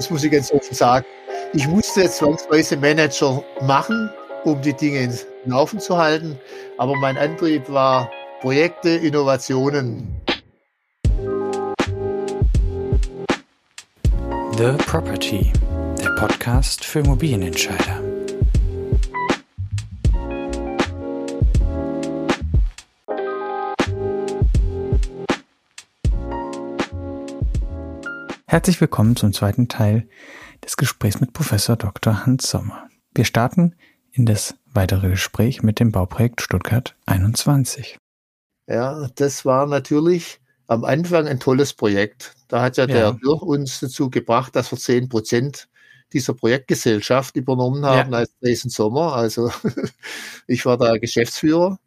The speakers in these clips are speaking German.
Das muss ich ganz offen sagen. Ich musste zwangsweise Manager machen, um die Dinge ins Laufen zu halten. Aber mein Antrieb war Projekte, Innovationen. The Property, der Podcast für Immobilienentscheider. Herzlich willkommen zum zweiten Teil des Gesprächs mit Professor Dr. Hans Sommer. Wir starten in das weitere Gespräch mit dem Bauprojekt Stuttgart 21. Ja, das war natürlich am Anfang ein tolles Projekt. Da hat ja, ja. der Dürr uns dazu gebracht, dass wir zehn Prozent dieser Projektgesellschaft übernommen haben ja. als Dresden Sommer. Also ich war da Geschäftsführer.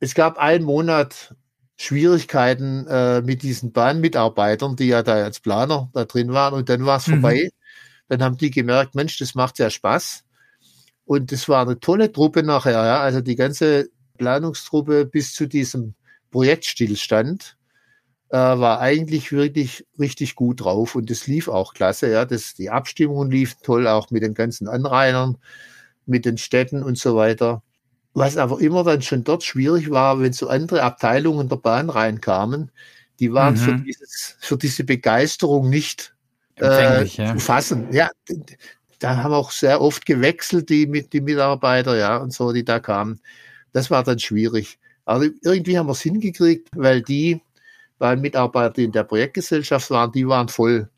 Es gab einen Monat Schwierigkeiten äh, mit diesen Bahnmitarbeitern, die ja da als Planer da drin waren und dann war es mhm. vorbei. Dann haben die gemerkt, Mensch, das macht ja Spaß. Und das war eine tolle Truppe nachher, ja. Also die ganze Planungstruppe bis zu diesem Projektstillstand äh, war eigentlich wirklich richtig gut drauf und das lief auch klasse, ja. Das, die Abstimmungen liefen toll, auch mit den ganzen Anrainern, mit den Städten und so weiter. Was aber immer dann schon dort schwierig war, wenn so andere Abteilungen der Bahn reinkamen, die waren mhm. für, dieses, für diese Begeisterung nicht äh, ja. zu fassen. Ja, da haben auch sehr oft gewechselt, die, die Mitarbeiter, ja, und so, die da kamen. Das war dann schwierig. Aber irgendwie haben wir es hingekriegt, weil die weil Mitarbeiter, die in der Projektgesellschaft waren, die waren voll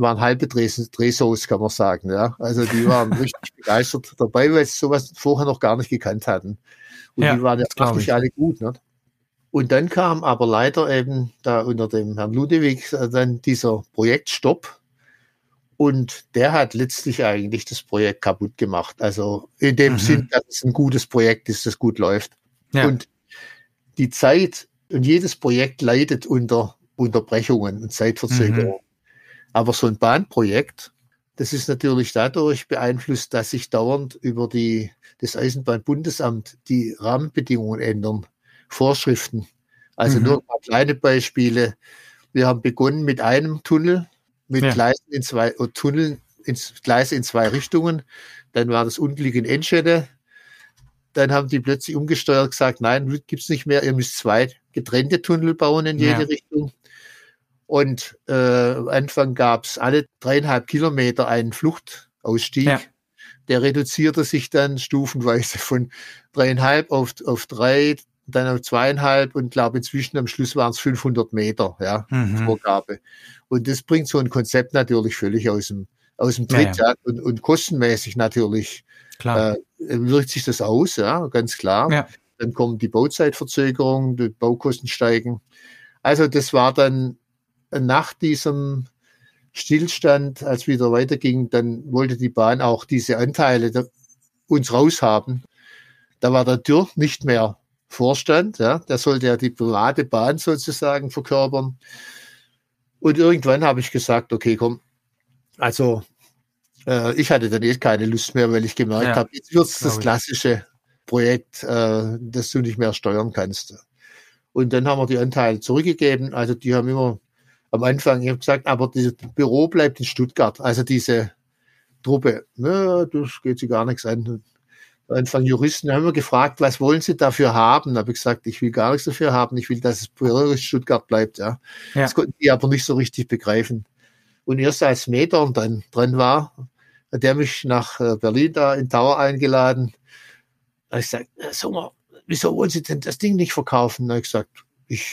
waren halbe Drehsos, kann man sagen. Ja. Also die waren richtig begeistert dabei, weil sie sowas vorher noch gar nicht gekannt hatten. Und ja, die waren ja wirklich alle gut. Ne? Und dann kam aber leider eben da unter dem Herrn Ludewig äh, dann dieser Projektstopp. Und der hat letztlich eigentlich das Projekt kaputt gemacht. Also in dem mhm. Sinn, dass es ein gutes Projekt ist, das gut läuft. Ja. Und die Zeit und jedes Projekt leidet unter Unterbrechungen und Zeitverzögerungen. Mhm. Aber so ein Bahnprojekt, das ist natürlich dadurch beeinflusst, dass sich dauernd über die, das Eisenbahnbundesamt die Rahmenbedingungen ändern, Vorschriften. Also mhm. nur ein paar kleine Beispiele. Wir haben begonnen mit einem Tunnel, mit ja. Gleisen in zwei, oder Tunneln, ins Gleise in zwei Richtungen. Dann war das Unglück in Enschede. Dann haben die plötzlich umgesteuert, gesagt, nein, gibt's nicht mehr, ihr müsst zwei getrennte Tunnel bauen in jede ja. Richtung. Und äh, Anfang gab es alle dreieinhalb Kilometer einen Fluchtausstieg. Ja. Der reduzierte sich dann stufenweise von dreieinhalb auf, auf drei, dann auf zweieinhalb und glaube inzwischen am Schluss waren es 500 Meter, ja, mhm. Vorgabe. Und das bringt so ein Konzept natürlich völlig aus dem, aus dem Tritt, ja, ja. Und, und kostenmäßig natürlich klar. Äh, wirkt sich das aus, ja, ganz klar. Ja. Dann kommen die Bauzeitverzögerungen, die Baukosten steigen. Also das war dann nach diesem Stillstand, als wieder weiterging, dann wollte die Bahn auch diese Anteile uns raushaben. Da war der Dürr nicht mehr Vorstand, ja, der sollte ja die private Bahn sozusagen verkörpern. Und irgendwann habe ich gesagt, okay, komm, also äh, ich hatte dann eh keine Lust mehr, weil ich gemerkt ja, habe, jetzt wird es das klassische Projekt, äh, das du nicht mehr steuern kannst. Und dann haben wir die Anteile zurückgegeben. Also die haben immer am Anfang, ich habe gesagt, aber das Büro bleibt in Stuttgart. Also diese Truppe, ne, das geht sie gar nichts an. Am Anfang Juristen haben wir gefragt, was wollen Sie dafür haben? Da habe ich gesagt, ich will gar nichts dafür haben. Ich will, dass das Büro in Stuttgart bleibt. Ja. ja. Das konnten die aber nicht so richtig begreifen. Und erst als Meter dann dran war, hat der mich nach äh, Berlin da in Tower eingeladen. Da habe ich gesagt, sag mal, wieso wollen Sie denn das Ding nicht verkaufen? Da habe ich gesagt, ich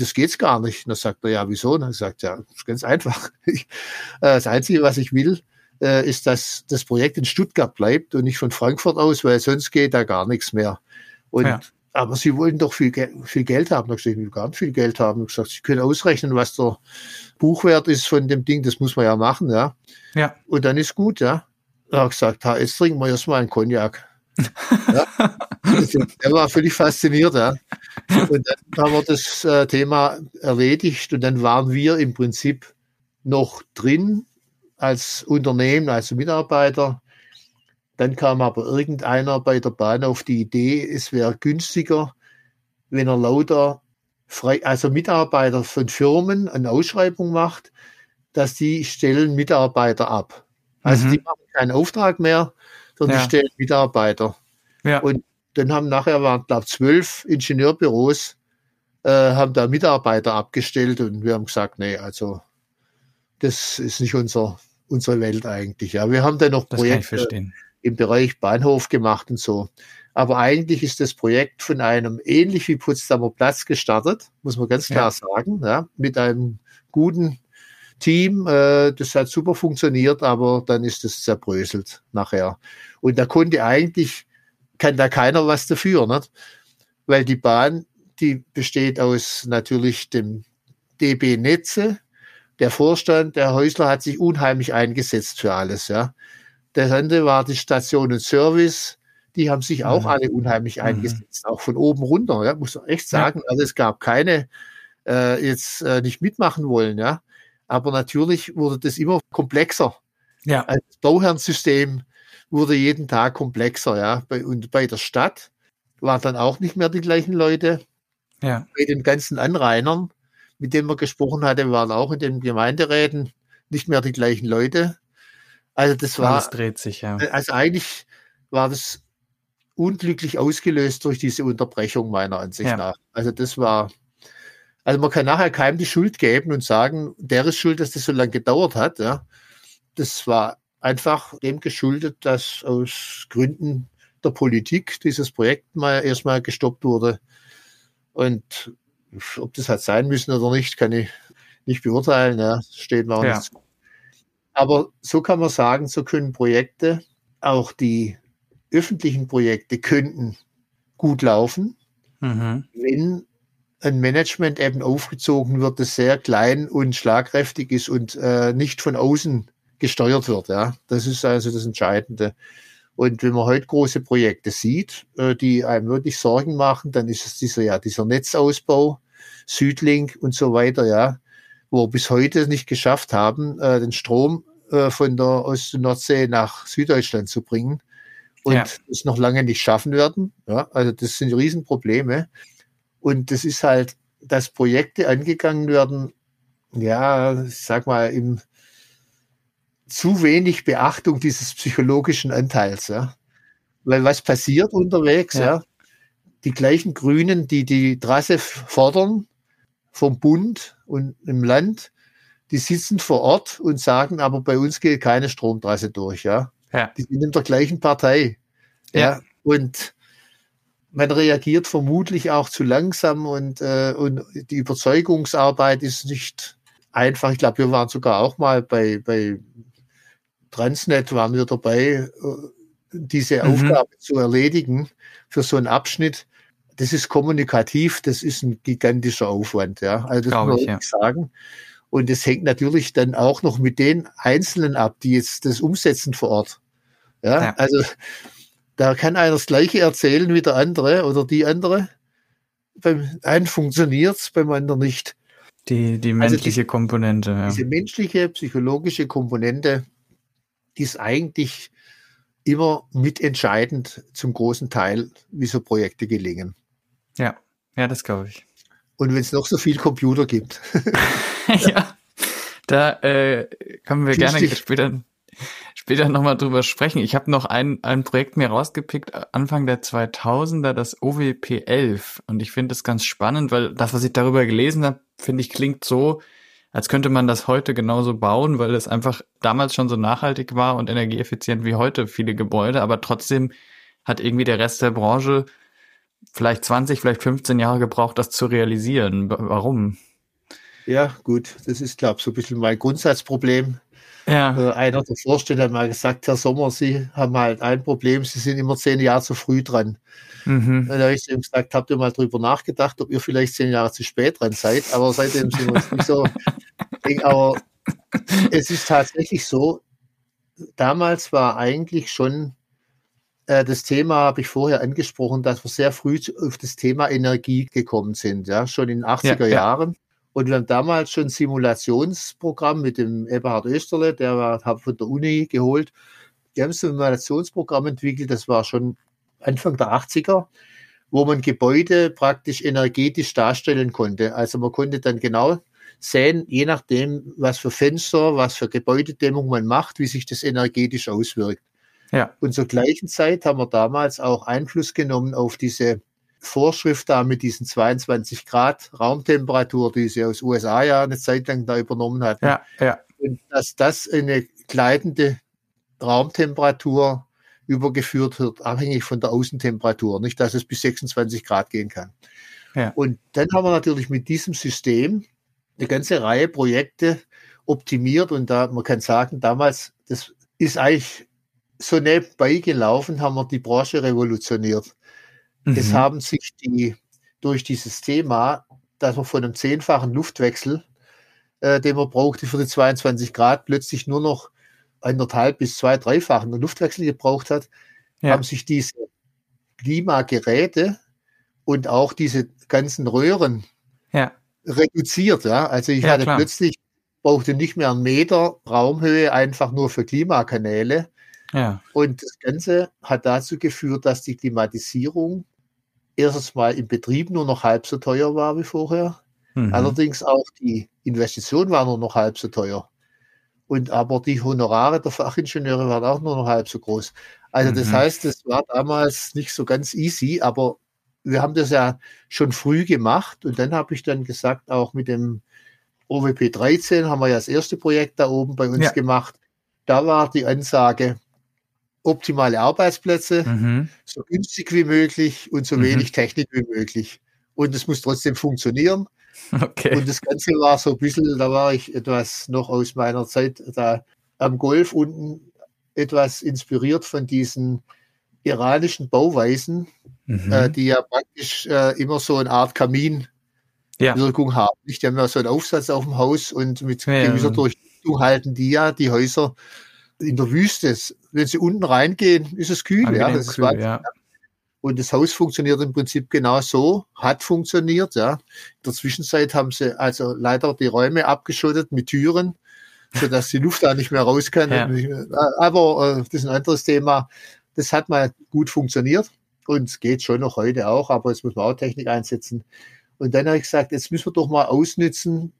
das geht's gar nicht. Und dann sagt er, ja, wieso? Und dann sagt er, ja, das ist ganz einfach. Ich, äh, das Einzige, was ich will, äh, ist, dass das Projekt in Stuttgart bleibt und nicht von Frankfurt aus, weil sonst geht da gar nichts mehr. Und ja. Aber sie wollten doch viel, viel Geld haben. Da ich will gar nicht viel Geld haben. Ich gesagt, sie können ausrechnen, was der Buchwert ist von dem Ding. Das muss man ja machen, ja. Ja. Und dann ist gut, ja. Da habe ich gesagt, ha, jetzt trinken wir erstmal einen Cognac ja. Der war völlig fasziniert. Ja. Und dann haben wir das äh, Thema erledigt und dann waren wir im Prinzip noch drin als Unternehmen, als Mitarbeiter. Dann kam aber irgendeiner bei der Bahn auf die Idee, es wäre günstiger, wenn er lauter frei, also Mitarbeiter von Firmen eine Ausschreibung macht, dass die stellen Mitarbeiter ab. Also mhm. die machen keinen Auftrag mehr, sondern ja. die stellen Mitarbeiter. Ja. Und dann haben nachher waren, glaube zwölf Ingenieurbüros, äh, haben da Mitarbeiter abgestellt und wir haben gesagt, nee, also das ist nicht unser, unsere Welt eigentlich. Ja, wir haben dann noch Projekte im Bereich Bahnhof gemacht und so. Aber eigentlich ist das Projekt von einem ähnlich wie Potsdamer Platz gestartet, muss man ganz klar ja. sagen, ja, mit einem guten Team. Äh, das hat super funktioniert, aber dann ist es zerbröselt nachher. Und da konnte eigentlich, kann da keiner was dafür, nicht? weil die Bahn, die besteht aus natürlich dem DB Netze. Der Vorstand, der Häusler, hat sich unheimlich eingesetzt für alles. Ja. Der andere war die Station und Service die haben sich auch mhm. alle unheimlich mhm. eingesetzt, auch von oben runter, ja, muss man echt sagen. Ja. Also es gab keine äh, jetzt äh, nicht mitmachen wollen, ja. Aber natürlich wurde das immer komplexer. Ja. Also das Bauherrensystem wurde jeden Tag komplexer, ja. Und bei der Stadt waren dann auch nicht mehr die gleichen Leute. Ja. Bei den ganzen Anrainern, mit denen man gesprochen hatte, waren auch in den Gemeinderäten nicht mehr die gleichen Leute. Also das war. Das dreht sich, ja. Also eigentlich war das unglücklich ausgelöst durch diese Unterbrechung meiner Ansicht ja. nach. Also das war, also man kann nachher keinem die Schuld geben und sagen, der ist schuld, dass das so lange gedauert hat. Ja. Das war einfach dem geschuldet, dass aus Gründen der Politik dieses Projekt mal erstmal gestoppt wurde. Und ob das hat sein müssen oder nicht, kann ich nicht beurteilen. Ja, steht auch ja. nicht. Aber so kann man sagen, so können Projekte, auch die öffentlichen Projekte könnten gut laufen, mhm. wenn ein Management eben aufgezogen wird, das sehr klein und schlagkräftig ist und äh, nicht von außen gesteuert wird. Ja, das ist also das Entscheidende. Und wenn man heute große Projekte sieht, äh, die einem wirklich Sorgen machen, dann ist es dieser ja dieser Netzausbau, Südlink und so weiter, ja, wo wir bis heute nicht geschafft haben, äh, den Strom äh, von der Ost- und Nordsee nach Süddeutschland zu bringen und ja. es noch lange nicht schaffen werden. Ja, also das sind Riesenprobleme. Und das ist halt, dass Projekte angegangen werden, ja, ich sag mal, im zu wenig Beachtung dieses psychologischen Anteils, ja. Weil was passiert unterwegs, ja. ja die gleichen Grünen, die die Trasse fordern vom Bund und im Land, die sitzen vor Ort und sagen, aber bei uns geht keine Stromtrasse durch, ja. Ja. Die sind in der gleichen Partei. Ja. ja. Und man reagiert vermutlich auch zu langsam und, äh, und die Überzeugungsarbeit ist nicht einfach. Ich glaube, wir waren sogar auch mal bei, bei Transnet, waren wir dabei, äh, diese mhm. Aufgabe zu erledigen für so einen Abschnitt. Das ist kommunikativ, das ist ein gigantischer Aufwand, ja. Also das muss ich ja. sagen. Und es hängt natürlich dann auch noch mit den Einzelnen ab, die jetzt das umsetzen vor Ort. Ja, ja. also da kann einer das Gleiche erzählen wie der andere oder die andere. Beim einen funktioniert es, beim anderen nicht. Die, die menschliche also die, Komponente. Ja. Diese menschliche, psychologische Komponente, die ist eigentlich immer mitentscheidend zum großen Teil, wie so Projekte gelingen. Ja, ja, das glaube ich. Und wenn es noch so viel Computer gibt. ja, da äh, können wir gerne später später nochmal drüber sprechen. Ich habe noch ein, ein Projekt mir rausgepickt, Anfang der 2000er, das OWP 11. Und ich finde das ganz spannend, weil das, was ich darüber gelesen habe, finde ich, klingt so, als könnte man das heute genauso bauen, weil es einfach damals schon so nachhaltig war und energieeffizient wie heute viele Gebäude, aber trotzdem hat irgendwie der Rest der Branche vielleicht 20, vielleicht 15 Jahre gebraucht, das zu realisieren. Warum? Ja, gut, das ist, glaube ich, so ein bisschen mein Grundsatzproblem. Ja. Äh, einer der Vorstände hat mal gesagt, Herr Sommer, Sie haben halt ein Problem, Sie sind immer zehn Jahre zu früh dran. Mhm. Dann habe ich ihm gesagt, habt ihr mal drüber nachgedacht, ob ihr vielleicht zehn Jahre zu spät dran seid, aber seitdem sind wir uns nicht so. aber es ist tatsächlich so, damals war eigentlich schon äh, das Thema, habe ich vorher angesprochen, dass wir sehr früh auf das Thema Energie gekommen sind, ja, schon in den 80er ja, Jahren. Und wir haben damals schon ein Simulationsprogramm mit dem Eberhard Österle, der war von der Uni geholt. Die haben ein Simulationsprogramm entwickelt, das war schon Anfang der 80er, wo man Gebäude praktisch energetisch darstellen konnte. Also man konnte dann genau sehen, je nachdem, was für Fenster, was für Gebäudedämmung man macht, wie sich das energetisch auswirkt. Ja. Und zur gleichen Zeit haben wir damals auch Einfluss genommen auf diese Vorschrift da mit diesen 22 Grad Raumtemperatur, die sie aus USA ja eine Zeit lang da übernommen hat. Ja, ja. Und dass das eine gleitende Raumtemperatur übergeführt wird, abhängig von der Außentemperatur, nicht, dass es bis 26 Grad gehen kann. Ja. Und dann haben wir natürlich mit diesem System eine ganze Reihe Projekte optimiert und da, man kann sagen, damals, das ist eigentlich so nebenbei gelaufen, haben wir die Branche revolutioniert. Mhm. Es haben sich die durch dieses Thema, dass man von einem zehnfachen Luftwechsel, äh, den man brauchte für die 22 Grad, plötzlich nur noch anderthalb bis zwei, dreifachen Luftwechsel gebraucht hat, ja. haben sich diese Klimageräte und auch diese ganzen Röhren ja. reduziert. Ja? Also ich ja, hatte klar. plötzlich, brauchte nicht mehr einen Meter Raumhöhe einfach nur für Klimakanäle. Ja. Und das Ganze hat dazu geführt, dass die Klimatisierung erstens mal im Betrieb nur noch halb so teuer war wie vorher. Mhm. Allerdings auch die Investition war nur noch halb so teuer. Und aber die Honorare der Fachingenieure waren auch nur noch halb so groß. Also das mhm. heißt, es war damals nicht so ganz easy, aber wir haben das ja schon früh gemacht und dann habe ich dann gesagt, auch mit dem OWP 13 haben wir ja das erste Projekt da oben bei uns ja. gemacht. Da war die Ansage, optimale Arbeitsplätze, mhm. so günstig wie möglich und so mhm. wenig Technik wie möglich. Und es muss trotzdem funktionieren. Okay. Und das Ganze war so ein bisschen, da war ich etwas noch aus meiner Zeit da am Golf unten etwas inspiriert von diesen iranischen Bauweisen, mhm. äh, die ja praktisch äh, immer so eine Art Kaminwirkung ja. haben. Die haben ja so einen Aufsatz auf dem Haus und mit ja, gewisser ja. Durchdichtung halten die ja die Häuser in der Wüste. Wenn sie unten reingehen, ist es kühl. ja, das kühl, ist ja. Und das Haus funktioniert im Prinzip genau so, hat funktioniert. Ja. In der Zwischenzeit haben sie also leider die Räume abgeschottet mit Türen, sodass die Luft da nicht mehr raus kann. Ja. Aber äh, das ist ein anderes Thema. Das hat mal gut funktioniert und es geht schon noch heute auch, aber jetzt muss man auch Technik einsetzen. Und dann habe ich gesagt, jetzt müssen wir doch mal ausnützen.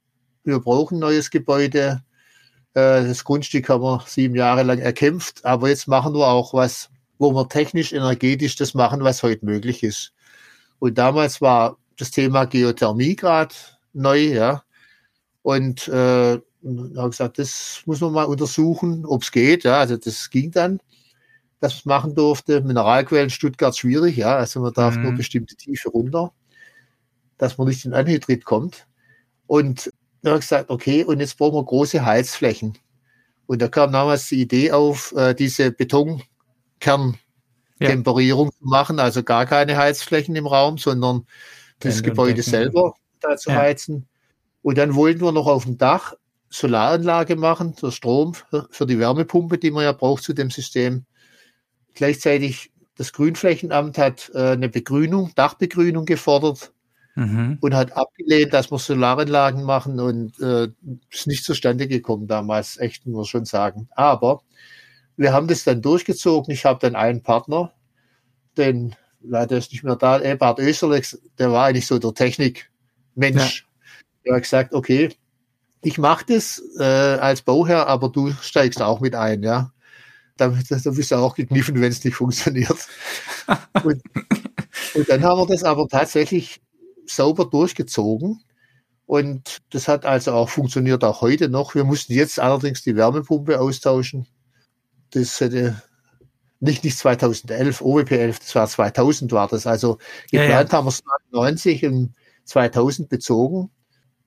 Wir brauchen ein neues Gebäude. Äh, das Grundstück haben wir sieben Jahre lang erkämpft, aber jetzt machen wir auch was, wo wir technisch, energetisch das machen, was heute möglich ist. Und damals war das Thema Geothermie gerade neu, ja. Und äh, habe gesagt, das muss man mal untersuchen, ob es geht. Ja, also das ging dann das machen durfte. Mineralquellen Stuttgart schwierig, ja, also man darf mhm. nur bestimmte Tiefe runter, dass man nicht in Anhydrit kommt. Und dann habe ich gesagt, okay, und jetzt brauchen wir große Heizflächen. Und da kam damals die Idee auf, äh, diese Betonkerntemperierung ja. zu machen, also gar keine Heizflächen im Raum, sondern das Gebäude selber da zu ja. heizen. Und dann wollten wir noch auf dem Dach Solaranlage machen, der Strom für die Wärmepumpe, die man ja braucht zu dem System. Gleichzeitig das Grünflächenamt hat äh, eine Begrünung, Dachbegrünung gefordert mhm. und hat abgelehnt, dass wir Solaranlagen machen und äh, ist nicht zustande gekommen damals, echt muss man schon sagen. Aber wir haben das dann durchgezogen. Ich habe dann einen Partner, den leider ist nicht mehr da, Ebert Österlex, der war eigentlich so der Technikmensch. Ja. Der hat gesagt, okay, ich mache das äh, als Bauherr, aber du steigst auch mit ein, ja da, da bist du auch gekniffen, wenn es nicht funktioniert. und, und dann haben wir das aber tatsächlich sauber durchgezogen. Und das hat also auch funktioniert auch heute noch. Wir mussten jetzt allerdings die Wärmepumpe austauschen. Das hätte nicht, nicht 2011, OWP 11, das war 2000 war das. Also geplant ja, ja. haben wir es 99 und 2000 bezogen.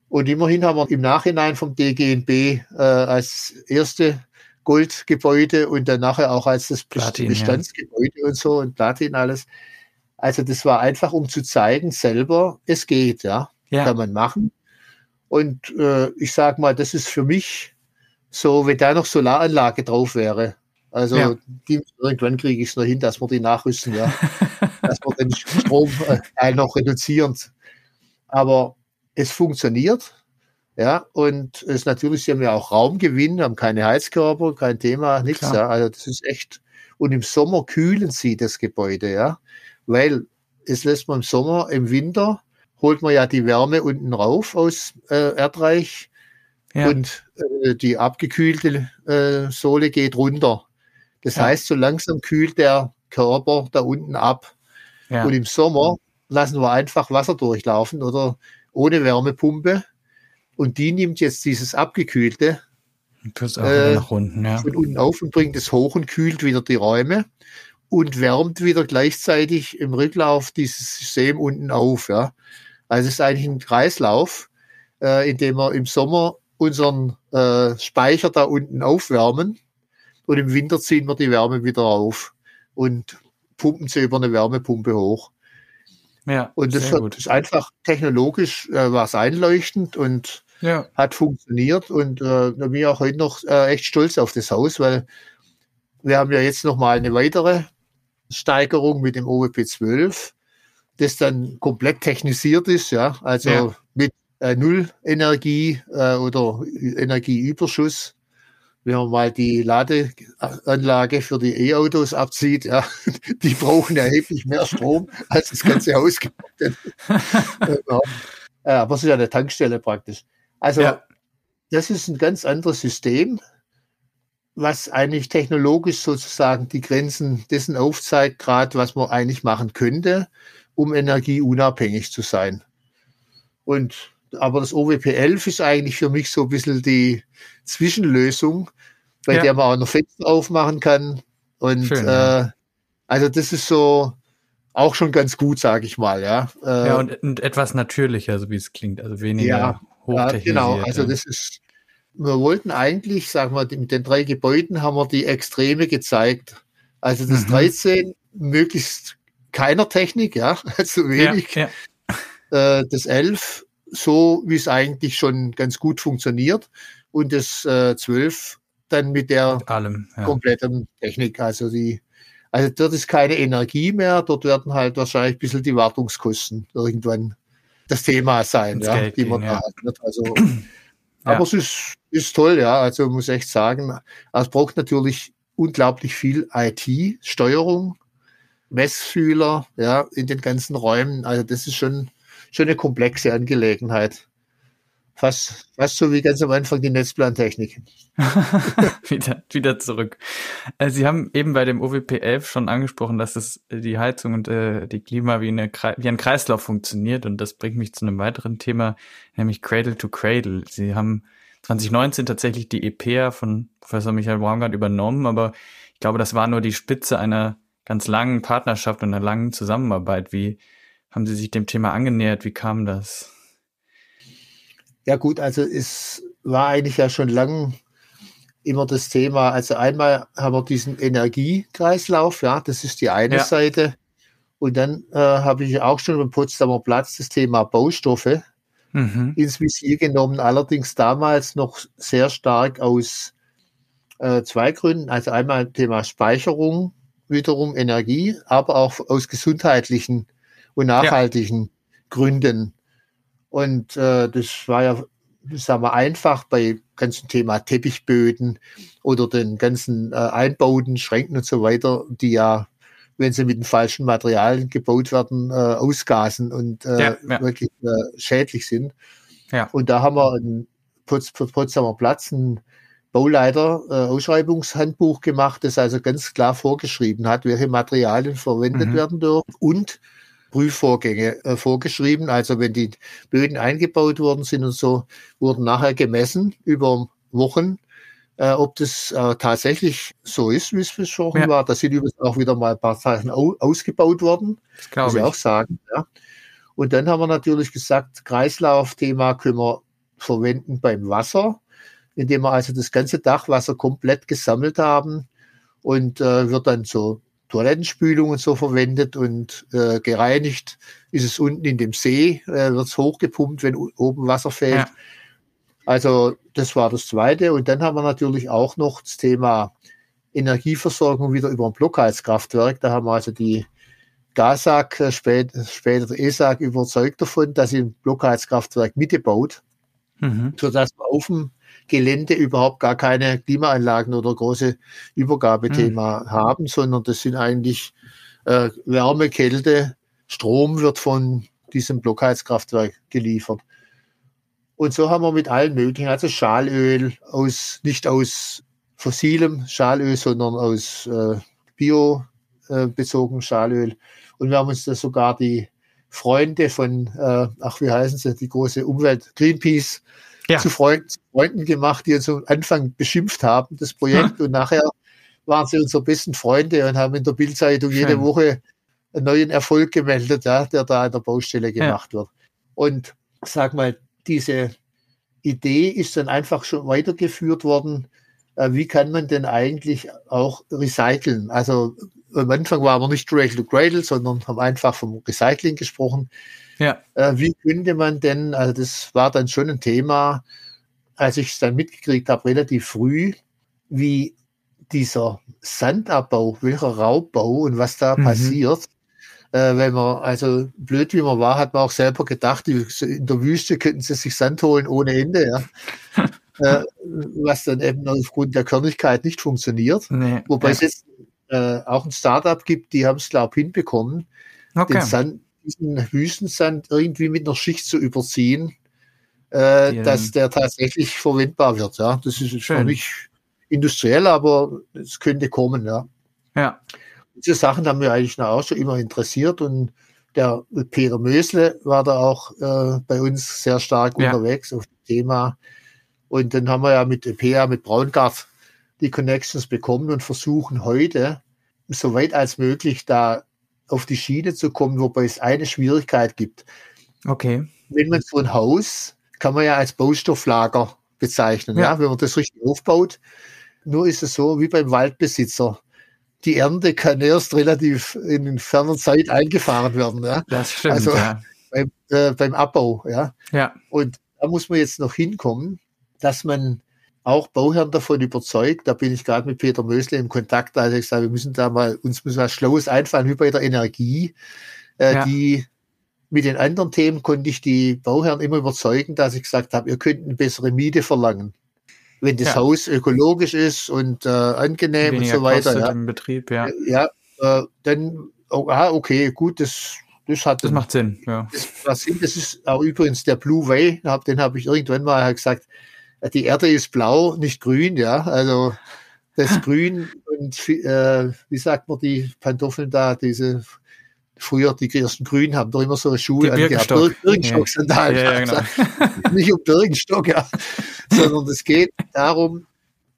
Und immerhin haben wir im Nachhinein vom DGNB äh, als erste Goldgebäude und dann nachher auch als das Platin, Bestandsgebäude ja. und so und Platin alles. Also das war einfach, um zu zeigen, selber, es geht, ja, ja. kann man machen. Und äh, ich sag mal, das ist für mich so, wenn da noch Solaranlage drauf wäre. Also ja. die, irgendwann kriege ich es noch hin, dass wir die nachrüsten, ja. dass wir den Stromteil noch reduzieren. Aber es funktioniert. Ja, und es natürlich, sie haben ja auch Raumgewinn, haben keine Heizkörper, kein Thema, nichts. Ja. Also das ist echt. Und im Sommer kühlen sie das Gebäude, ja, weil es lässt man im Sommer, im Winter holt man ja die Wärme unten rauf aus äh, Erdreich ja. und äh, die abgekühlte äh, Sohle geht runter. Das ja. heißt, so langsam kühlt der Körper da unten ab. Ja. Und im Sommer lassen wir einfach Wasser durchlaufen oder ohne Wärmepumpe. Und die nimmt jetzt dieses abgekühlte äh, nach unten, ja. von unten auf und bringt es hoch und kühlt wieder die Räume und wärmt wieder gleichzeitig im Rücklauf dieses System unten auf. Ja. Also es ist eigentlich ein Kreislauf, äh, in dem wir im Sommer unseren äh, Speicher da unten aufwärmen und im Winter ziehen wir die Wärme wieder auf und pumpen sie über eine Wärmepumpe hoch. Ja, und das hat, ist einfach technologisch äh, was einleuchtend und ja. hat funktioniert und äh, bin ich auch heute noch äh, echt stolz auf das Haus, weil wir haben ja jetzt noch mal eine weitere Steigerung mit dem OWP 12, das dann komplett technisiert ist, ja, also ja. mit äh, Null Energie äh, oder Energieüberschuss. Wenn man mal die Ladeanlage für die E-Autos abzieht, ja, die brauchen erheblich mehr Strom als das ganze Haus. ja, aber es ist ja eine Tankstelle praktisch. Also ja. das ist ein ganz anderes System, was eigentlich technologisch sozusagen die Grenzen dessen aufzeigt, gerade was man eigentlich machen könnte, um energieunabhängig zu sein. Und aber das OWP 11 ist eigentlich für mich so ein bisschen die Zwischenlösung, bei ja. der man auch noch Fenster aufmachen kann. Und Schön, äh, also das ist so auch schon ganz gut, sage ich mal, ja. Äh, ja, und, und, etwas natürlicher, so wie es klingt, also weniger ja, ja, genau, also das ist, wir wollten eigentlich, sagen wir, mit den drei Gebäuden haben wir die Extreme gezeigt. Also das mhm. 13 möglichst keiner Technik, ja, also wenig. Ja, ja. Äh, das 11 so, wie es eigentlich schon ganz gut funktioniert und das äh, 12 dann mit der mit allem, ja. kompletten Technik. Also die, also dort ist keine Energie mehr, dort werden halt wahrscheinlich ein bisschen die Wartungskosten irgendwann das Thema sein, ja, die man ja. da hat. Also, aber es ist, ist toll, ja. Also muss echt sagen, es braucht natürlich unglaublich viel IT-Steuerung, Messfühler, ja, in den ganzen Räumen. Also das ist schon, schon eine komplexe Angelegenheit. Fast, fast so wie ganz am Anfang die Netzplantechnik. wieder, wieder zurück. Äh, Sie haben eben bei dem OWP 11 schon angesprochen, dass es äh, die Heizung und äh, die Klima wie, eine, wie ein Kreislauf funktioniert. Und das bringt mich zu einem weiteren Thema, nämlich Cradle to Cradle. Sie haben 2019 tatsächlich die EPA von Professor Michael Braungart übernommen, aber ich glaube, das war nur die Spitze einer ganz langen Partnerschaft und einer langen Zusammenarbeit. Wie haben Sie sich dem Thema angenähert? Wie kam das? Ja gut, also es war eigentlich ja schon lang immer das Thema. Also einmal haben wir diesen Energiekreislauf, ja, das ist die eine ja. Seite. Und dann äh, habe ich auch schon beim Potsdamer Platz das Thema Baustoffe mhm. ins Visier genommen, allerdings damals noch sehr stark aus äh, zwei Gründen. Also einmal Thema Speicherung, wiederum Energie, aber auch aus gesundheitlichen und nachhaltigen ja. Gründen. Und äh, das war ja, sagen wir, einfach bei ganzen Thema Teppichböden oder den ganzen äh, Einbauten, Schränken und so weiter, die ja, wenn sie mit den falschen Materialien gebaut werden, äh, ausgasen und äh, ja, ja. wirklich äh, schädlich sind. Ja. Und da haben wir ein Pots Potsdamer Platz ein Bauleiter äh, Ausschreibungshandbuch gemacht, das also ganz klar vorgeschrieben hat, welche Materialien verwendet mhm. werden dürfen und Prüfvorgänge äh, vorgeschrieben. Also wenn die Böden eingebaut worden sind und so, wurden nachher gemessen über Wochen, äh, ob das äh, tatsächlich so ist, wie es besprochen ja. war. Da sind übrigens auch wieder mal ein paar Sachen au ausgebaut worden. Das kann ich auch sagen. Ja. Und dann haben wir natürlich gesagt, Kreislaufthema können wir verwenden beim Wasser, indem wir also das ganze Dachwasser komplett gesammelt haben und äh, wird dann so Toilettenspülung und so verwendet und äh, gereinigt ist es unten in dem See, äh, wird es hochgepumpt, wenn oben Wasser fällt. Ja. Also das war das Zweite. Und dann haben wir natürlich auch noch das Thema Energieversorgung wieder über ein Blockheizkraftwerk. Da haben wir also die GASAG, äh, später, später der ESAG, überzeugt davon, dass sie ein Blockheizkraftwerk mitgebaut, mhm. sodass wir auf dem Gelände überhaupt gar keine Klimaanlagen oder große Übergabethema mhm. haben, sondern das sind eigentlich äh, Wärme, Kälte, Strom wird von diesem Blockheizkraftwerk geliefert. Und so haben wir mit allen möglichen, also Schalöl aus, nicht aus fossilem Schalöl, sondern aus äh, bio äh, Schalöl. Und wir haben uns da sogar die Freunde von, äh, ach, wie heißen sie, die große Umwelt, Greenpeace, ja. zu, Freund, zu Freunden gemacht, die uns am Anfang beschimpft haben, das Projekt. Hm. Und nachher waren sie unsere besten Freunde und haben in der Bildzeitung jede Woche einen neuen Erfolg gemeldet, ja, der da an der Baustelle gemacht ja. wird. Und sag mal, diese Idee ist dann einfach schon weitergeführt worden. Äh, wie kann man denn eigentlich auch recyceln? Also am Anfang war man nicht Cradle to Cradle, sondern haben einfach vom Recycling gesprochen. Ja. Äh, wie könnte man denn, also das war dann schon ein Thema, als ich es dann mitgekriegt habe, relativ früh, wie dieser Sandabbau, welcher Raubbau und was da mhm. passiert, äh, wenn man, also blöd wie man war, hat man auch selber gedacht, in der Wüste könnten sie sich Sand holen ohne Ende, ja. äh, was dann eben aufgrund der Körnigkeit nicht funktioniert. Nee, Wobei es jetzt äh, auch ein Startup gibt, die haben es, glaube ich, hinbekommen, okay. den Sand, diesen Wüstensand irgendwie mit einer Schicht zu überziehen, äh, dass der tatsächlich verwendbar wird. Ja, das ist Schön. nicht industriell, aber es könnte kommen. Ja. Ja. Diese Sachen haben wir eigentlich auch schon immer interessiert und der Peter Mösle war da auch äh, bei uns sehr stark ja. unterwegs auf das Thema. Und dann haben wir ja mit EPA, mit Braungart die Connections bekommen und versuchen heute, so weit als möglich da auf die Schiene zu kommen, wobei es eine Schwierigkeit gibt. Okay. Wenn man so ein Haus, kann man ja als Baustofflager bezeichnen, ja. ja, wenn man das richtig aufbaut. Nur ist es so, wie beim Waldbesitzer die Ernte kann erst relativ in ferner Zeit eingefahren werden. Ja? Das stimmt. Also ja. beim, äh, beim Abbau. Ja? ja. Und da muss man jetzt noch hinkommen, dass man auch Bauherren davon überzeugt. Da bin ich gerade mit Peter Mösle im Kontakt, also ich sage, wir müssen da mal, uns muss was Schlaues einfallen, wie bei der Energie, äh, ja. die mit den anderen Themen konnte ich die Bauherren immer überzeugen, dass ich gesagt habe, ihr könnt eine bessere Miete verlangen wenn das ja. Haus ökologisch ist und äh, angenehm Weniger und so weiter. Ja. Im Betrieb, ja. Ja, äh, dann, oh, ah, okay, gut, das, das hat. Das macht Sinn, ja. Das, das, Sinn, das ist auch übrigens der Blue Way, den habe ich irgendwann mal gesagt, die Erde ist blau, nicht grün, ja. Also das Grün und äh, wie sagt man die Pantoffeln da, diese früher die ersten Grünen haben doch immer so eine Schuhe angehabt. Bir Birkenstock-Sandalen. Ja, ja, genau. Nicht um Birkenstock, ja. Sondern es geht darum,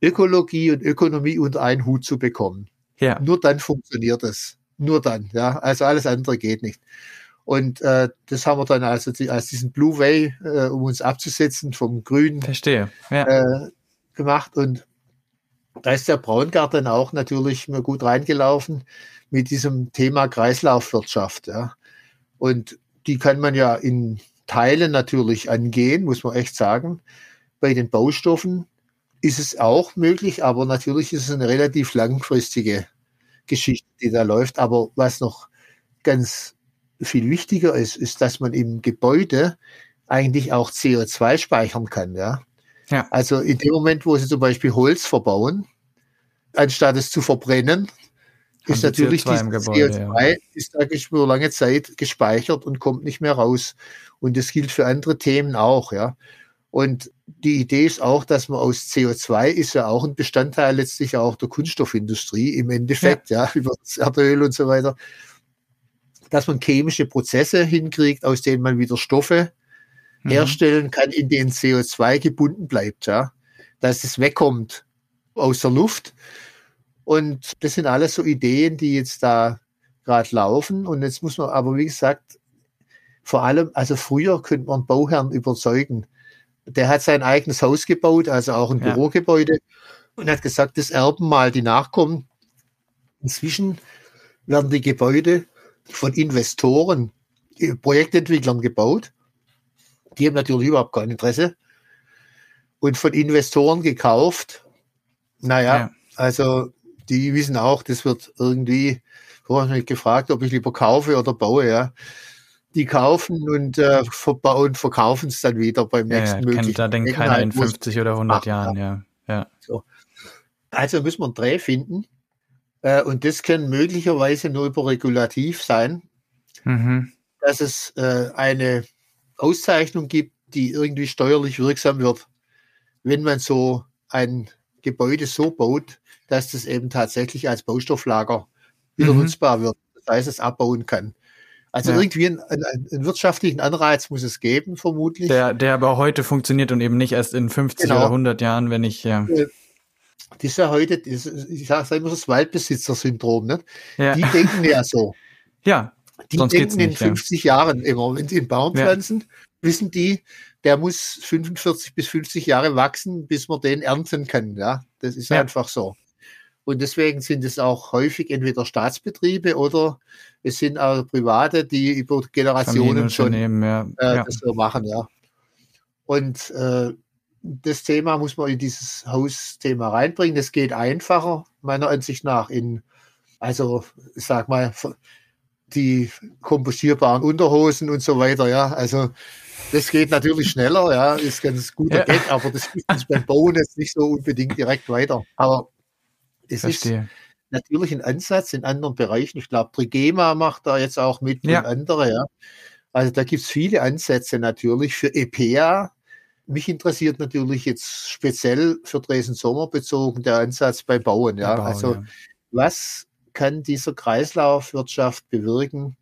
Ökologie und Ökonomie unter einen Hut zu bekommen. Ja. Nur dann funktioniert es. Nur dann, ja. Also alles andere geht nicht. Und äh, das haben wir dann also die, als diesen Blue Way, äh, um uns abzusetzen vom Grün Verstehe. Ja. Äh, gemacht. Und da ist der Braungarten auch natürlich gut reingelaufen mit diesem Thema Kreislaufwirtschaft. Ja. Und die kann man ja in Teilen natürlich angehen, muss man echt sagen. Bei den Baustoffen ist es auch möglich, aber natürlich ist es eine relativ langfristige Geschichte, die da läuft. Aber was noch ganz viel wichtiger ist, ist, dass man im Gebäude eigentlich auch CO2 speichern kann. Ja? Ja. Also in dem Moment, wo sie zum Beispiel Holz verbauen, anstatt es zu verbrennen, ist natürlich CO2 im Gebäude, CO2 ja. ist eigentlich für lange Zeit gespeichert und kommt nicht mehr raus. Und das gilt für andere Themen auch, ja. Und die Idee ist auch, dass man aus CO2 ist ja auch ein Bestandteil letztlich auch der Kunststoffindustrie im Endeffekt, ja, ja über das Erdöl und so weiter, dass man chemische Prozesse hinkriegt, aus denen man wieder Stoffe mhm. herstellen kann, in denen CO2 gebunden bleibt, ja, dass es wegkommt aus der Luft und das sind alles so Ideen, die jetzt da gerade laufen. Und jetzt muss man aber, wie gesagt, vor allem, also früher könnte man Bauherrn überzeugen. Der hat sein eigenes Haus gebaut, also auch ein ja. Bürogebäude, und hat gesagt, das erben mal die Nachkommen. Inzwischen werden die Gebäude von Investoren, Projektentwicklern gebaut. Die haben natürlich überhaupt kein Interesse. Und von Investoren gekauft. Naja, ja. also die wissen auch, das wird irgendwie, vorher mich gefragt, ob ich lieber kaufe oder baue, ja. Die kaufen und äh, verbauen, verkaufen es dann wieder beim ja, nächsten ja, möglichen. Da denkt keiner in 50 oder 100 Jahren, ja. ja. So. Also müssen wir einen Dreh finden. Äh, und das kann möglicherweise nur über Regulativ sein. Mhm. dass es äh, eine Auszeichnung gibt, die irgendwie steuerlich wirksam wird, wenn man so ein Gebäude so baut, dass das eben tatsächlich als Baustofflager wieder mhm. nutzbar wird. Das heißt, es abbauen kann. Also ja. irgendwie einen, einen, einen, wirtschaftlichen Anreiz muss es geben, vermutlich. Der, der aber heute funktioniert und eben nicht erst in 50 genau. oder 100 Jahren, wenn ich, ja. Äh, das ist ja heute, ich sage immer das Waldbesitzer-Syndrom, ne? Ja. Die denken ja so. Ja. Die denken nicht, in 50 ja. Jahren immer. Wenn sie einen Baum pflanzen, wissen die, der muss 45 bis 50 Jahre wachsen, bis man den ernten kann. Ja, das ist einfach so. Und deswegen sind es auch häufig entweder Staatsbetriebe oder es sind auch Private, die über Generationen schon ja. Äh, ja. das so machen. Ja. Und äh, das Thema muss man in dieses Hausthema reinbringen. Das geht einfacher, meiner Ansicht nach, in, also ich sag mal, die kompostierbaren Unterhosen und so weiter. Ja, also das geht natürlich schneller, ja, ist ganz guter ja. Gag, aber das ist beim Bauen jetzt nicht so unbedingt direkt weiter. Aber es Verstehe. ist natürlich ein Ansatz in anderen Bereichen. Ich glaube, Trigema macht da jetzt auch mit ja. und andere, ja. Also da gibt es viele Ansätze natürlich für EPA. Mich interessiert natürlich jetzt speziell für Dresden Sommer bezogen der Ansatz beim Bauen, ja. Bauen, also ja. was kann dieser Kreislaufwirtschaft bewirken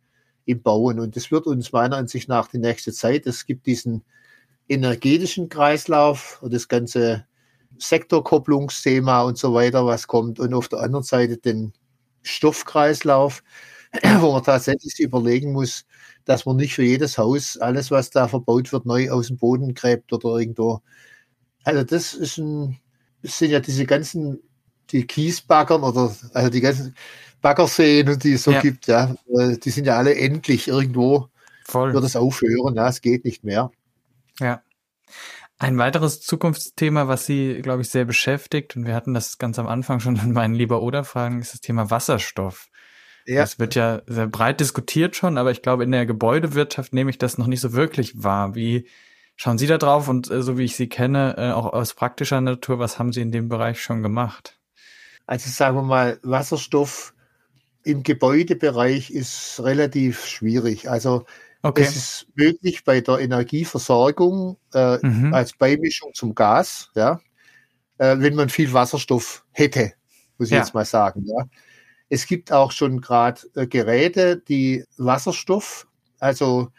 im Bauen? Und das wird uns meiner Ansicht nach die nächste Zeit. Es gibt diesen energetischen Kreislauf und das ganze Sektorkopplungsthema und so weiter, was kommt. Und auf der anderen Seite den Stoffkreislauf, wo man tatsächlich überlegen muss, dass man nicht für jedes Haus alles, was da verbaut wird, neu aus dem Boden gräbt oder irgendwo. Also das ist ein, das sind ja diese ganzen, die Kiesbaggern oder also die ganzen Baggerseen, die es so ja. gibt, ja, äh, die sind ja alle endlich irgendwo. Voll. Wird es aufhören, ja, es geht nicht mehr. Ja. Ein weiteres Zukunftsthema, was Sie, glaube ich, sehr beschäftigt, und wir hatten das ganz am Anfang schon in meinen Lieber oder Fragen, ist das Thema Wasserstoff. Ja. Das wird ja sehr breit diskutiert schon, aber ich glaube, in der Gebäudewirtschaft nehme ich das noch nicht so wirklich wahr. Wie schauen Sie da drauf und äh, so wie ich Sie kenne, äh, auch aus praktischer Natur, was haben Sie in dem Bereich schon gemacht? Also sagen wir mal, Wasserstoff im Gebäudebereich ist relativ schwierig. Also Okay. Es ist möglich bei der Energieversorgung äh, mhm. als Beimischung zum Gas, ja, äh, wenn man viel Wasserstoff hätte, muss ich ja. jetzt mal sagen. Ja. Es gibt auch schon gerade äh, Geräte, die Wasserstoff, also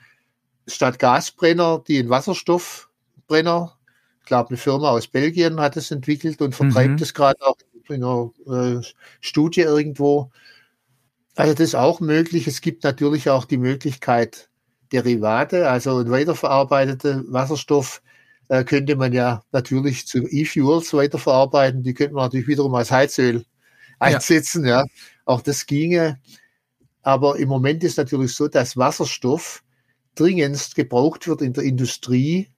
statt Gasbrenner, die einen Wasserstoffbrenner, ich glaube, eine Firma aus Belgien hat es entwickelt und vertreibt es mhm. gerade auch in einer äh, Studie irgendwo. Also das ist auch möglich. Es gibt natürlich auch die Möglichkeit, Derivate, also ein weiterverarbeiteter Wasserstoff, äh, könnte man ja natürlich zu E-Fuels weiterverarbeiten. Die könnte man natürlich wiederum als Heizöl einsetzen, ja. ja. Auch das ginge. Aber im Moment ist natürlich so, dass Wasserstoff dringendst gebraucht wird in der Industrie,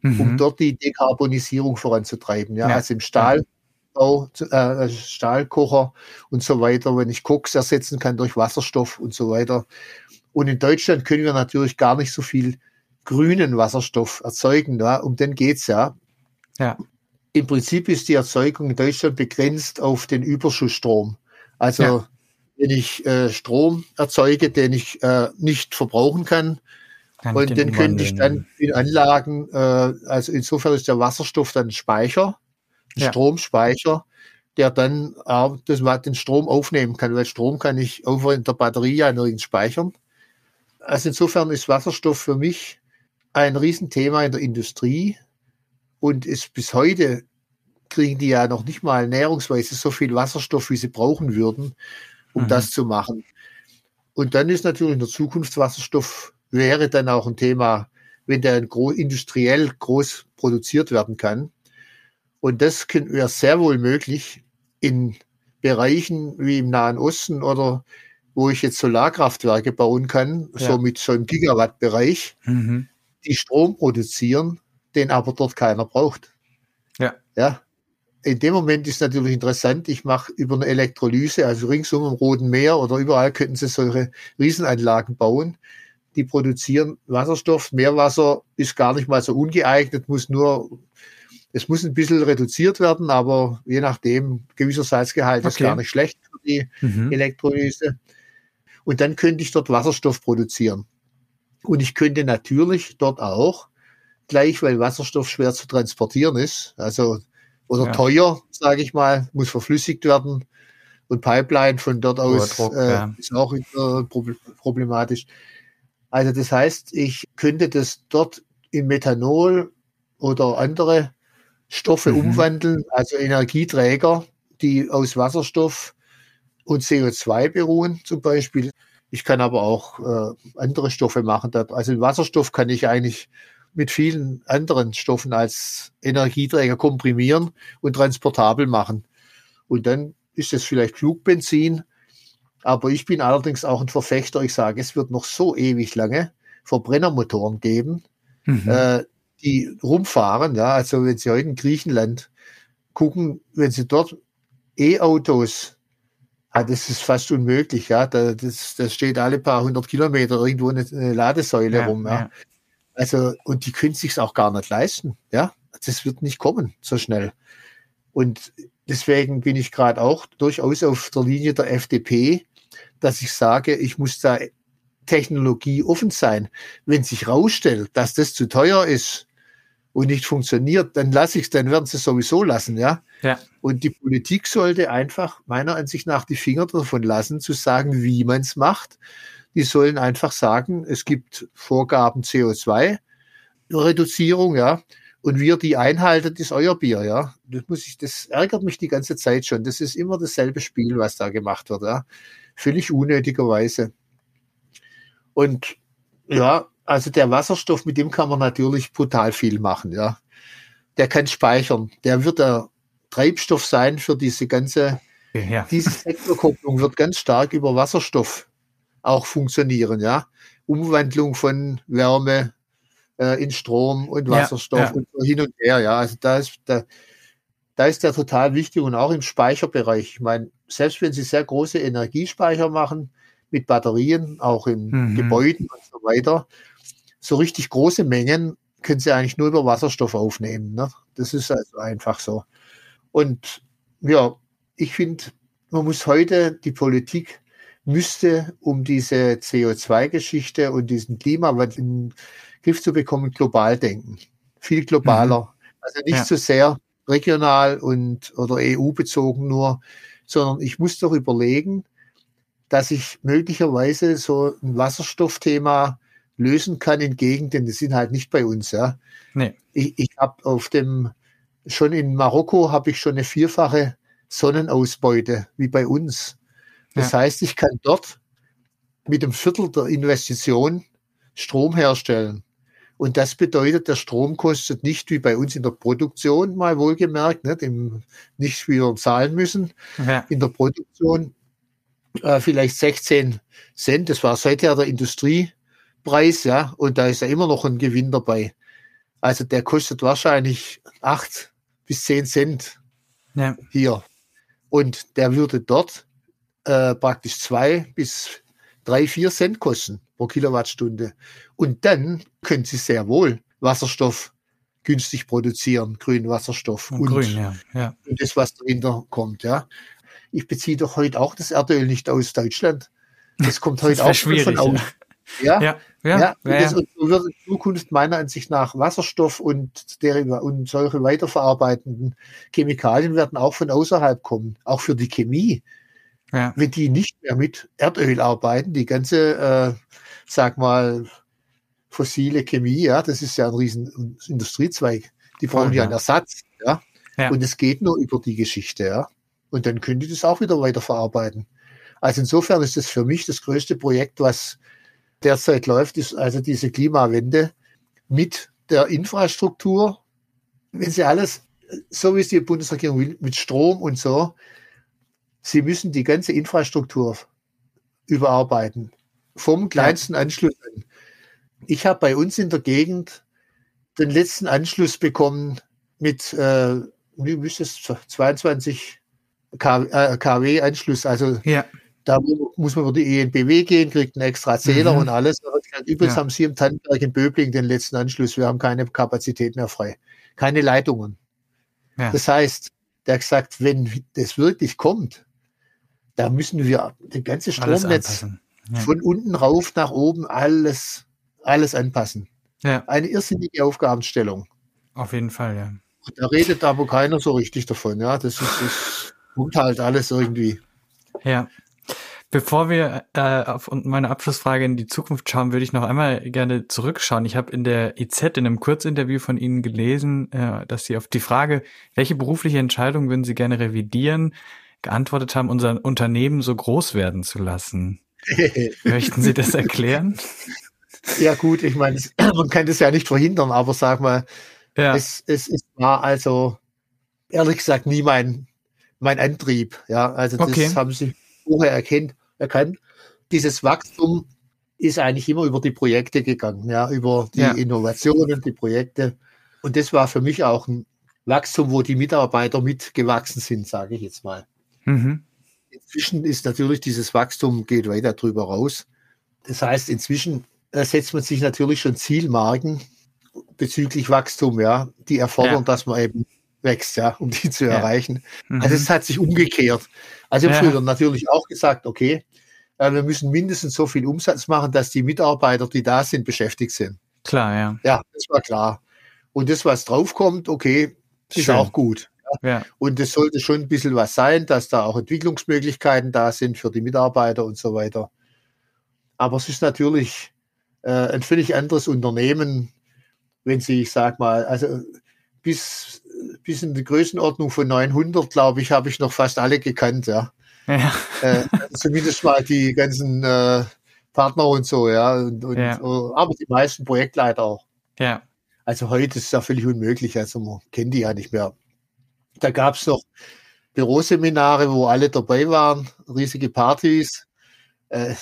mhm. um dort die Dekarbonisierung voranzutreiben. Ja, ja. also im Stahlbau, äh, also Stahlkocher und so weiter, wenn ich Koks ersetzen kann durch Wasserstoff und so weiter. Und in Deutschland können wir natürlich gar nicht so viel grünen Wasserstoff erzeugen. Ja? Um den geht's ja. Ja. Im Prinzip ist die Erzeugung in Deutschland begrenzt auf den Überschussstrom. Also ja. wenn ich äh, Strom erzeuge, den ich äh, nicht verbrauchen kann, kann und den, den könnte ich dann in Anlagen, äh, also insofern ist der Wasserstoff dann Speicher, ja. Stromspeicher, der dann äh, das, den Strom aufnehmen kann, weil Strom kann ich auch in der Batterie ja nirgends speichern. Also insofern ist Wasserstoff für mich ein Riesenthema in der Industrie und ist bis heute kriegen die ja noch nicht mal näherungsweise so viel Wasserstoff, wie sie brauchen würden, um mhm. das zu machen. Und dann ist natürlich in der Zukunft Wasserstoff wäre dann auch ein Thema, wenn der industriell groß produziert werden kann. Und das wäre sehr wohl möglich in Bereichen wie im Nahen Osten oder wo ich jetzt Solarkraftwerke bauen kann, ja. so mit so einem Gigawatt-Bereich, mhm. die Strom produzieren, den aber dort keiner braucht. Ja. Ja. In dem Moment ist natürlich interessant, ich mache über eine Elektrolyse, also ringsum im Roten Meer oder überall könnten sie solche Riesenanlagen bauen. Die produzieren Wasserstoff. Meerwasser ist gar nicht mal so ungeeignet, muss nur, es muss ein bisschen reduziert werden, aber je nachdem, gewisser Salzgehalt okay. ist gar nicht schlecht für die mhm. Elektrolyse und dann könnte ich dort Wasserstoff produzieren. Und ich könnte natürlich dort auch gleich, weil Wasserstoff schwer zu transportieren ist, also oder ja. teuer, sage ich mal, muss verflüssigt werden und Pipeline von dort aus Druck, äh, ja. ist auch problematisch. Also das heißt, ich könnte das dort in Methanol oder andere Stoffe mhm. umwandeln, also Energieträger, die aus Wasserstoff und CO2 beruhen zum Beispiel. Ich kann aber auch äh, andere Stoffe machen. Also Wasserstoff kann ich eigentlich mit vielen anderen Stoffen als Energieträger komprimieren und transportabel machen. Und dann ist es vielleicht Flugbenzin. Aber ich bin allerdings auch ein Verfechter. Ich sage, es wird noch so ewig lange Verbrennermotoren geben, mhm. äh, die rumfahren. Ja, also wenn Sie heute in Griechenland gucken, wenn Sie dort E-Autos, ah, das ist fast unmöglich. Ja, da, das, das steht alle paar hundert Kilometer irgendwo eine, eine Ladesäule ja, rum. Ja. ja. Also, und die können sich auch gar nicht leisten. Ja, das wird nicht kommen so schnell. Und deswegen bin ich gerade auch durchaus auf der Linie der FDP, dass ich sage, ich muss da Technologie offen sein. Wenn sich rausstellt, dass das zu teuer ist und nicht funktioniert, dann lasse ich es, dann werden sie es sowieso lassen, ja. ja. Und die Politik sollte einfach meiner Ansicht nach die Finger davon lassen, zu sagen, wie man es macht die sollen einfach sagen, es gibt Vorgaben CO2-Reduzierung, ja, und wir die einhalten, ist euer Bier, ja. Das muss ich, das ärgert mich die ganze Zeit schon. Das ist immer dasselbe Spiel, was da gemacht wird, ja. Völlig unnötigerweise. Und ja, also der Wasserstoff, mit dem kann man natürlich brutal viel machen, ja. Der kann speichern. Der wird der Treibstoff sein für diese ganze, ja. diese Sektorkopplung wird ganz stark über Wasserstoff auch funktionieren, ja. Umwandlung von Wärme äh, in Strom und Wasserstoff ja, ja. und so hin und her, ja. Also da ist, da, da ist der total wichtig und auch im Speicherbereich. Ich meine, selbst wenn Sie sehr große Energiespeicher machen mit Batterien, auch in mhm. Gebäuden und so weiter, so richtig große Mengen können Sie eigentlich nur über Wasserstoff aufnehmen. Ne? Das ist also einfach so. Und ja, ich finde, man muss heute die Politik müsste, um diese CO2-Geschichte und diesen Klimawandel in den Griff zu bekommen, global denken. Viel globaler. Mhm. Also nicht ja. so sehr regional und oder EU-bezogen nur, sondern ich muss doch überlegen, dass ich möglicherweise so ein Wasserstoffthema lösen kann in Gegenden, die sind halt nicht bei uns. Ja. Nee. Ich, ich habe auf dem, schon in Marokko habe ich schon eine vierfache Sonnenausbeute wie bei uns. Das ja. heißt, ich kann dort mit dem Viertel der Investition Strom herstellen. Und das bedeutet, der Strom kostet nicht wie bei uns in der Produktion, mal wohlgemerkt, nicht, im, nicht wieder zahlen müssen. Ja. In der Produktion äh, vielleicht 16 Cent. Das war seither der Industriepreis, ja. Und da ist ja immer noch ein Gewinn dabei. Also der kostet wahrscheinlich acht bis zehn Cent ja. hier. Und der würde dort äh, praktisch zwei bis drei, vier Cent kosten pro Kilowattstunde. Und dann können Sie sehr wohl Wasserstoff günstig produzieren, grünen Wasserstoff. Und, und grün, ja, ja. Und das, was dahinter kommt, ja. Ich beziehe doch heute auch das Erdöl nicht aus Deutschland. Das kommt heute das auch von außen. Ja, ja, ja. ja. Und, das, und so wird in Zukunft meiner Ansicht nach Wasserstoff und, Deriva und solche weiterverarbeitenden Chemikalien werden auch von außerhalb kommen. Auch für die Chemie ja. Wenn die nicht mehr mit Erdöl arbeiten, die ganze, äh, sag mal, fossile Chemie, ja, das ist ja ein riesen Industriezweig. Die brauchen ja, ja einen Ersatz, ja? ja. Und es geht nur über die Geschichte, ja. Und dann können die das auch wieder weiterverarbeiten. Also insofern ist das für mich das größte Projekt, was derzeit läuft, ist also diese Klimawende mit der Infrastruktur. Wenn sie alles, so wie es die Bundesregierung will, mit Strom und so, Sie müssen die ganze Infrastruktur überarbeiten. Vom kleinsten. Anschluss an. Ich habe bei uns in der Gegend den letzten Anschluss bekommen mit, äh, wie müsste es, 22 kW Anschluss. Also ja. Da muss man über die ENBW gehen, kriegt einen extra Zähler mhm. und alles. Übrigens ja. haben Sie im Tannenberg in Böbling den letzten Anschluss. Wir haben keine Kapazität mehr frei. Keine Leitungen. Ja. Das heißt, der hat gesagt, wenn das wirklich kommt, da müssen wir das ganze Stromnetz ja. von unten rauf nach oben alles alles anpassen. Ja. Eine irrsinnige Aufgabenstellung. Auf jeden Fall, ja. Da redet aber keiner so richtig davon, ja. Das ist, das kommt halt alles irgendwie. Ja. Bevor wir äh, auf meine Abschlussfrage in die Zukunft schauen, würde ich noch einmal gerne zurückschauen. Ich habe in der EZ in einem Kurzinterview von Ihnen gelesen, äh, dass Sie auf die Frage, welche berufliche Entscheidung würden Sie gerne revidieren, geantwortet haben, unser Unternehmen so groß werden zu lassen. Möchten Sie das erklären? Ja gut, ich meine, man kann das ja nicht verhindern, aber sag mal, ja. es, es, es war also ehrlich gesagt nie mein, mein Antrieb. Ja, also das okay. haben Sie vorher erkennt, erkannt. Dieses Wachstum ist eigentlich immer über die Projekte gegangen, ja, über die ja. Innovationen, die Projekte. Und das war für mich auch ein Wachstum, wo die Mitarbeiter mitgewachsen sind, sage ich jetzt mal. Mhm. Inzwischen ist natürlich dieses Wachstum geht weiter drüber raus. Das heißt, inzwischen äh, setzt man sich natürlich schon Zielmarken bezüglich Wachstum, ja, die erfordern, ja. dass man eben wächst, ja, um die zu ja. erreichen. Mhm. Also es hat sich umgekehrt. Also ich habe früher natürlich auch gesagt, okay, äh, wir müssen mindestens so viel Umsatz machen, dass die Mitarbeiter, die da sind, beschäftigt sind. Klar, ja. Ja, das war klar. Und das, was draufkommt, okay, ist Schön. auch gut. Ja. Und es sollte schon ein bisschen was sein, dass da auch Entwicklungsmöglichkeiten da sind für die Mitarbeiter und so weiter. Aber es ist natürlich äh, ein völlig anderes Unternehmen, wenn Sie, ich sag mal, also bis, bis in die Größenordnung von 900, glaube ich, habe ich noch fast alle gekannt, ja. ja. Äh, zumindest mal die ganzen äh, Partner und so, ja. Und, und, ja. Uh, aber die meisten Projektleiter auch. Ja. Also heute ist es ja völlig unmöglich, also man kennt die ja nicht mehr. Da gab es noch Büroseminare, wo alle dabei waren, riesige Partys. Äh,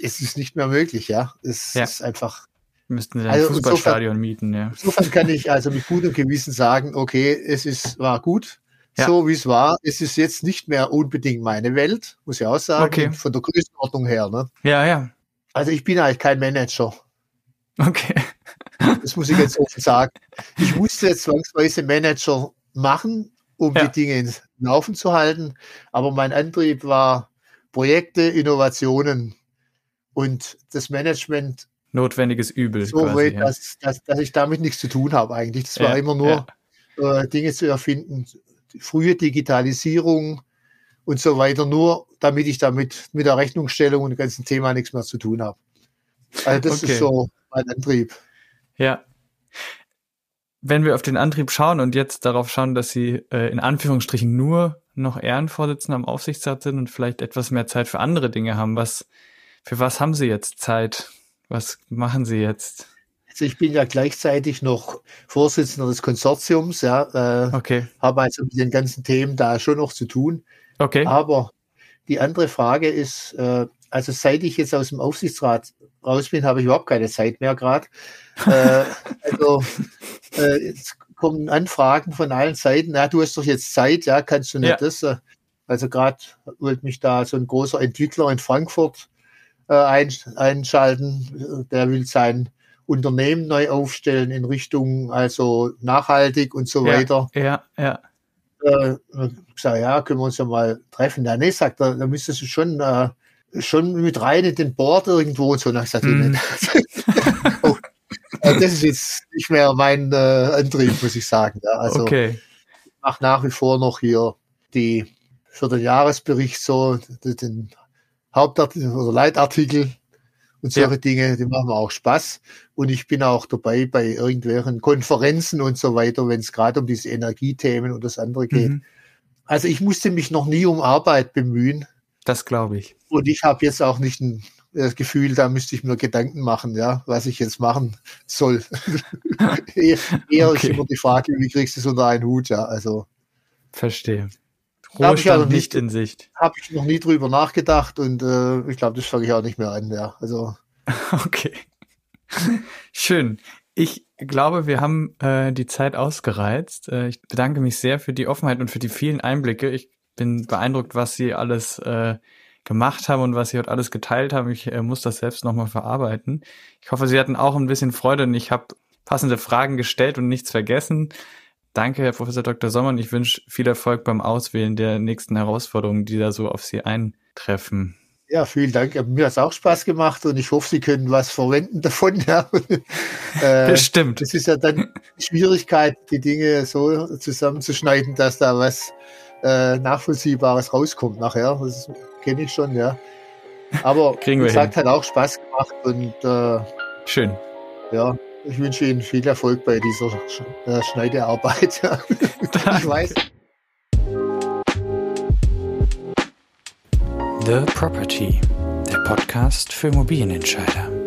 es ist nicht mehr möglich, ja. Es ja. ist einfach. Müssten Sie ein also Fußballstadion insofern, mieten, ja. Insofern kann ich also mit gutem Gewissen sagen, okay, es ist, war gut, ja. so wie es war. Es ist jetzt nicht mehr unbedingt meine Welt, muss ich auch sagen, okay. von der Größenordnung her. Ne? Ja, ja. Also ich bin eigentlich kein Manager. Okay. Das muss ich jetzt offen sagen. Ich musste jetzt zwangsweise Manager machen, um ja. die Dinge ins Laufen zu halten. Aber mein Antrieb war Projekte, Innovationen und das Management. Notwendiges Übel. So quasi, weit, ja. dass, dass, dass ich damit nichts zu tun habe eigentlich. Das war immer nur äh, Dinge zu erfinden, frühe Digitalisierung und so weiter, nur damit ich damit mit der Rechnungsstellung und dem ganzen Thema nichts mehr zu tun habe. Also das okay. ist so mein Antrieb. Ja, wenn wir auf den Antrieb schauen und jetzt darauf schauen, dass Sie äh, in Anführungsstrichen nur noch Ehrenvorsitzender am Aufsichtsrat sind und vielleicht etwas mehr Zeit für andere Dinge haben, was für was haben Sie jetzt Zeit? Was machen Sie jetzt? Also ich bin ja gleichzeitig noch Vorsitzender des Konsortiums, ja, äh, okay. habe also mit den ganzen Themen da schon noch zu tun. Okay. Aber die andere Frage ist, äh, also seit ich jetzt aus dem Aufsichtsrat raus bin, habe ich überhaupt keine Zeit mehr gerade. äh, also äh, jetzt kommen Anfragen von allen Seiten. Ja, du hast doch jetzt Zeit, ja, kannst du nicht ja. das? Äh, also gerade wollte mich da so ein großer Entwickler in Frankfurt äh, ein, einschalten. Der will sein Unternehmen neu aufstellen in Richtung also nachhaltig und so ja, weiter. Ja, ja. Äh, ich sage, ja, können wir uns ja mal treffen. Ja, nee, sagt er, da müsstest du schon äh, schon mit rein in den Board irgendwo und so. Und dann gesagt, mm. oh, das ist jetzt nicht mehr mein äh, Antrieb, muss ich sagen. Ja, also okay. ich mache nach wie vor noch hier die für den Jahresbericht so den Hauptartikel oder Leitartikel und solche ja. Dinge, die machen mir auch Spaß. Und ich bin auch dabei bei irgendwelchen Konferenzen und so weiter, wenn es gerade um diese Energiethemen und das andere geht. Mhm. Also ich musste mich noch nie um Arbeit bemühen. Das glaube ich. Und ich habe jetzt auch nicht ein das Gefühl, da müsste ich mir Gedanken machen, ja, was ich jetzt machen soll. eher eher okay. ist immer die Frage, wie kriegst du es unter einen Hut, ja, also. Verstehe. Ruhestand ich also nicht, nicht in Sicht. Habe ich noch nie drüber nachgedacht und äh, ich glaube, das fange ich auch nicht mehr an, ja, also. Okay. Schön. Ich glaube, wir haben äh, die Zeit ausgereizt. Äh, ich bedanke mich sehr für die Offenheit und für die vielen Einblicke. Ich bin beeindruckt, was Sie alles äh, gemacht haben und was Sie heute alles geteilt haben. Ich äh, muss das selbst nochmal verarbeiten. Ich hoffe, Sie hatten auch ein bisschen Freude und ich habe passende Fragen gestellt und nichts vergessen. Danke, Herr Professor Dr. Sommer, und ich wünsche viel Erfolg beim Auswählen der nächsten Herausforderungen, die da so auf Sie eintreffen. Ja, vielen Dank. Mir hat es auch Spaß gemacht und ich hoffe, Sie können was verwenden davon. Ja. äh, das stimmt. Es ist ja dann die Schwierigkeit, die Dinge so zusammenzuschneiden, dass da was äh, Nachvollziehbares rauskommt nachher. Das kenne ich schon, ja. Aber Kriegen wie gesagt, hat auch Spaß gemacht und äh, schön. Ja, ich wünsche Ihnen viel Erfolg bei dieser äh, Schneidearbeit. ich weiß. The Property, der Podcast für Immobilienentscheider.